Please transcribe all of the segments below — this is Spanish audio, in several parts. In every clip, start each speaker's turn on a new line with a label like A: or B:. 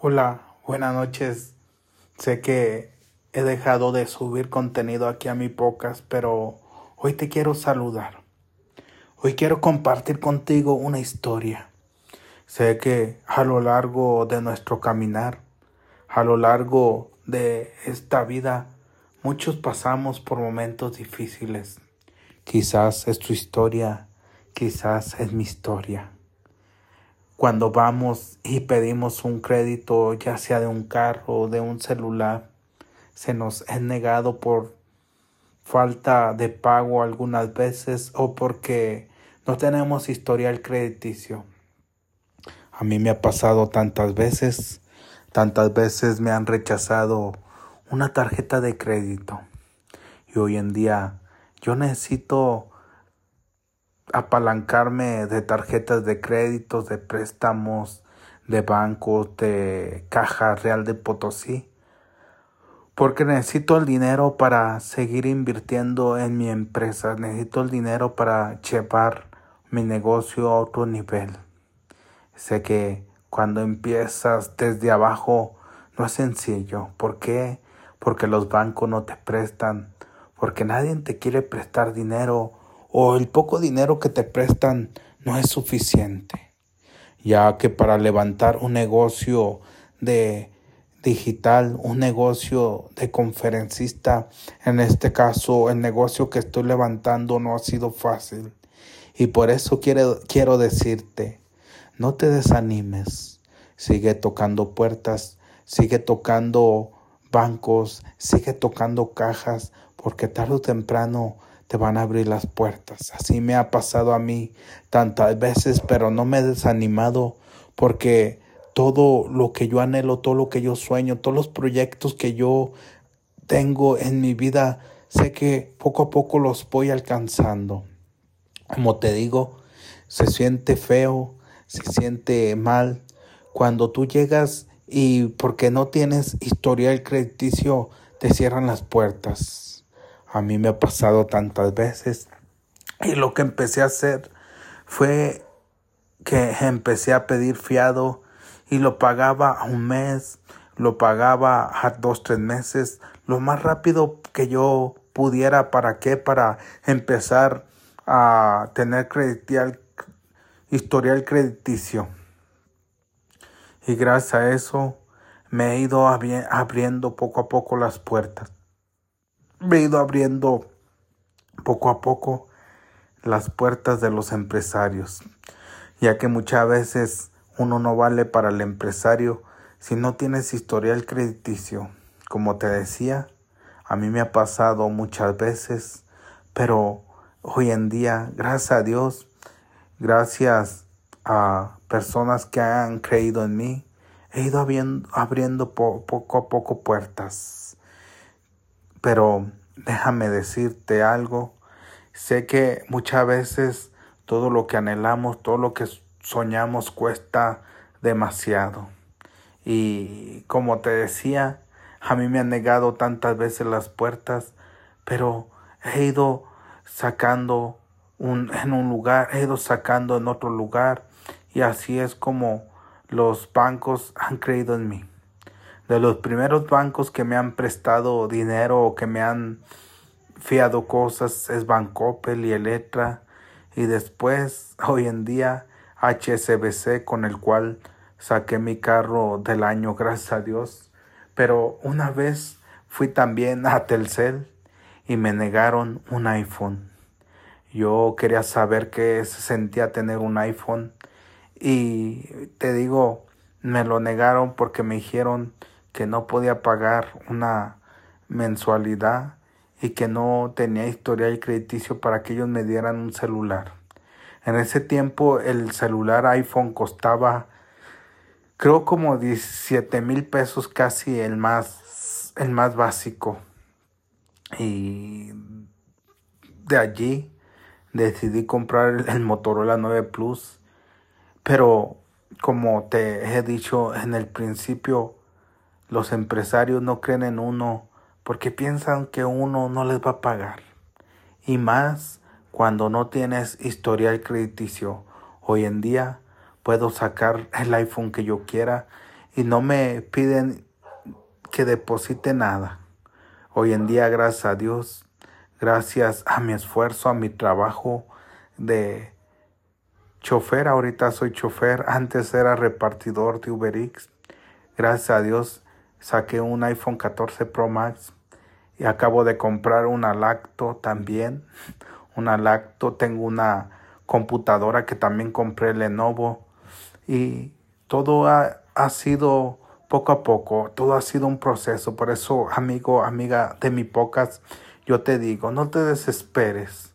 A: Hola, buenas noches. Sé que he dejado de subir contenido aquí a mi pocas, pero hoy te quiero saludar. Hoy quiero compartir contigo una historia. Sé que a lo largo de nuestro caminar, a lo largo de esta vida, muchos pasamos por momentos difíciles. Quizás es tu historia, quizás es mi historia cuando vamos y pedimos un crédito, ya sea de un carro o de un celular, se nos es negado por falta de pago algunas veces o porque no tenemos historial crediticio. A mí me ha pasado tantas veces, tantas veces me han rechazado una tarjeta de crédito. Y hoy en día yo necesito apalancarme de tarjetas de créditos, de préstamos, de bancos, de caja real de Potosí, porque necesito el dinero para seguir invirtiendo en mi empresa, necesito el dinero para llevar mi negocio a otro nivel. Sé que cuando empiezas desde abajo no es sencillo. ¿Por qué? Porque los bancos no te prestan, porque nadie te quiere prestar dinero o el poco dinero que te prestan no es suficiente, ya que para levantar un negocio de digital, un negocio de conferencista, en este caso el negocio que estoy levantando no ha sido fácil. Y por eso quiero, quiero decirte, no te desanimes, sigue tocando puertas, sigue tocando bancos, sigue tocando cajas, porque tarde o temprano te van a abrir las puertas. Así me ha pasado a mí tantas veces, pero no me he desanimado porque todo lo que yo anhelo, todo lo que yo sueño, todos los proyectos que yo tengo en mi vida, sé que poco a poco los voy alcanzando. Como te digo, se siente feo, se siente mal cuando tú llegas y porque no tienes historial crediticio te cierran las puertas a mí me ha pasado tantas veces. Y lo que empecé a hacer fue que empecé a pedir fiado y lo pagaba a un mes, lo pagaba a dos, tres meses, lo más rápido que yo pudiera. ¿Para qué? Para empezar a tener creditial, historial crediticio. Y gracias a eso me he ido abriendo poco a poco las puertas me he ido abriendo poco a poco las puertas de los empresarios, ya que muchas veces uno no vale para el empresario si no tienes historial crediticio. Como te decía, a mí me ha pasado muchas veces, pero hoy en día, gracias a Dios, gracias a personas que han creído en mí, he ido abriendo, abriendo poco a poco puertas. Pero déjame decirte algo. Sé que muchas veces todo lo que anhelamos, todo lo que soñamos cuesta demasiado. Y como te decía, a mí me han negado tantas veces las puertas, pero he ido sacando un, en un lugar, he ido sacando en otro lugar, y así es como los bancos han creído en mí de los primeros bancos que me han prestado dinero o que me han fiado cosas es Bancoppel y Electra y después hoy en día HSBC con el cual saqué mi carro del año gracias a Dios. Pero una vez fui también a Telcel y me negaron un iPhone. Yo quería saber qué se sentía tener un iPhone y te digo me lo negaron porque me dijeron que no podía pagar una mensualidad y que no tenía historial crediticio para que ellos me dieran un celular. En ese tiempo el celular iPhone costaba creo como 17 mil pesos casi el más, el más básico. Y de allí decidí comprar el Motorola 9 Plus. Pero como te he dicho en el principio, los empresarios no creen en uno porque piensan que uno no les va a pagar. Y más cuando no tienes historial crediticio. Hoy en día puedo sacar el iPhone que yo quiera y no me piden que deposite nada. Hoy en día, gracias a Dios, gracias a mi esfuerzo, a mi trabajo de chofer, ahorita soy chofer, antes era repartidor de UberX. Gracias a Dios saqué un iPhone 14 Pro Max y acabo de comprar una lacto también, una lacto, tengo una computadora que también compré Lenovo y todo ha, ha sido poco a poco, todo ha sido un proceso, por eso amigo, amiga de mi pocas, yo te digo, no te desesperes,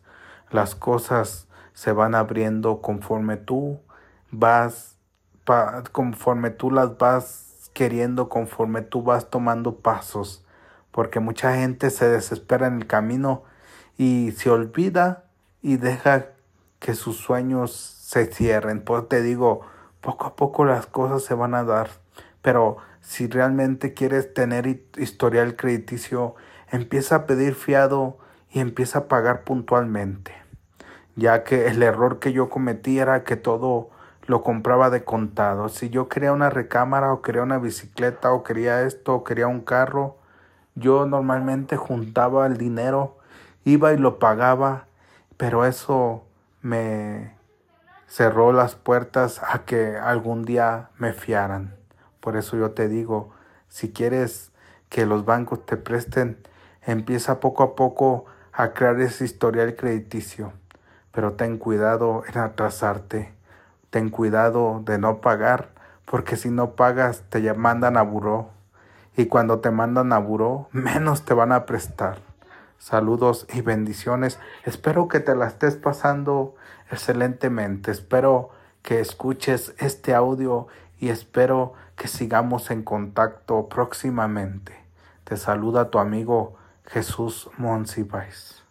A: las cosas se van abriendo conforme tú vas, conforme tú las vas queriendo, conforme tú vas tomando pasos, porque mucha gente se desespera en el camino y se olvida y deja que sus sueños se cierren. Pues te digo, poco a poco las cosas se van a dar, pero si realmente quieres tener historial crediticio, empieza a pedir fiado y empieza a pagar puntualmente ya que el error que yo cometí era que todo lo compraba de contado. Si yo quería una recámara o quería una bicicleta o quería esto o quería un carro, yo normalmente juntaba el dinero, iba y lo pagaba, pero eso me cerró las puertas a que algún día me fiaran. Por eso yo te digo, si quieres que los bancos te presten, empieza poco a poco a crear ese historial crediticio pero ten cuidado en atrasarte, ten cuidado de no pagar, porque si no pagas te mandan a buró, y cuando te mandan a buró, menos te van a prestar. Saludos y bendiciones. Espero que te la estés pasando excelentemente. Espero que escuches este audio y espero que sigamos en contacto próximamente. Te saluda tu amigo Jesús Monsiváis.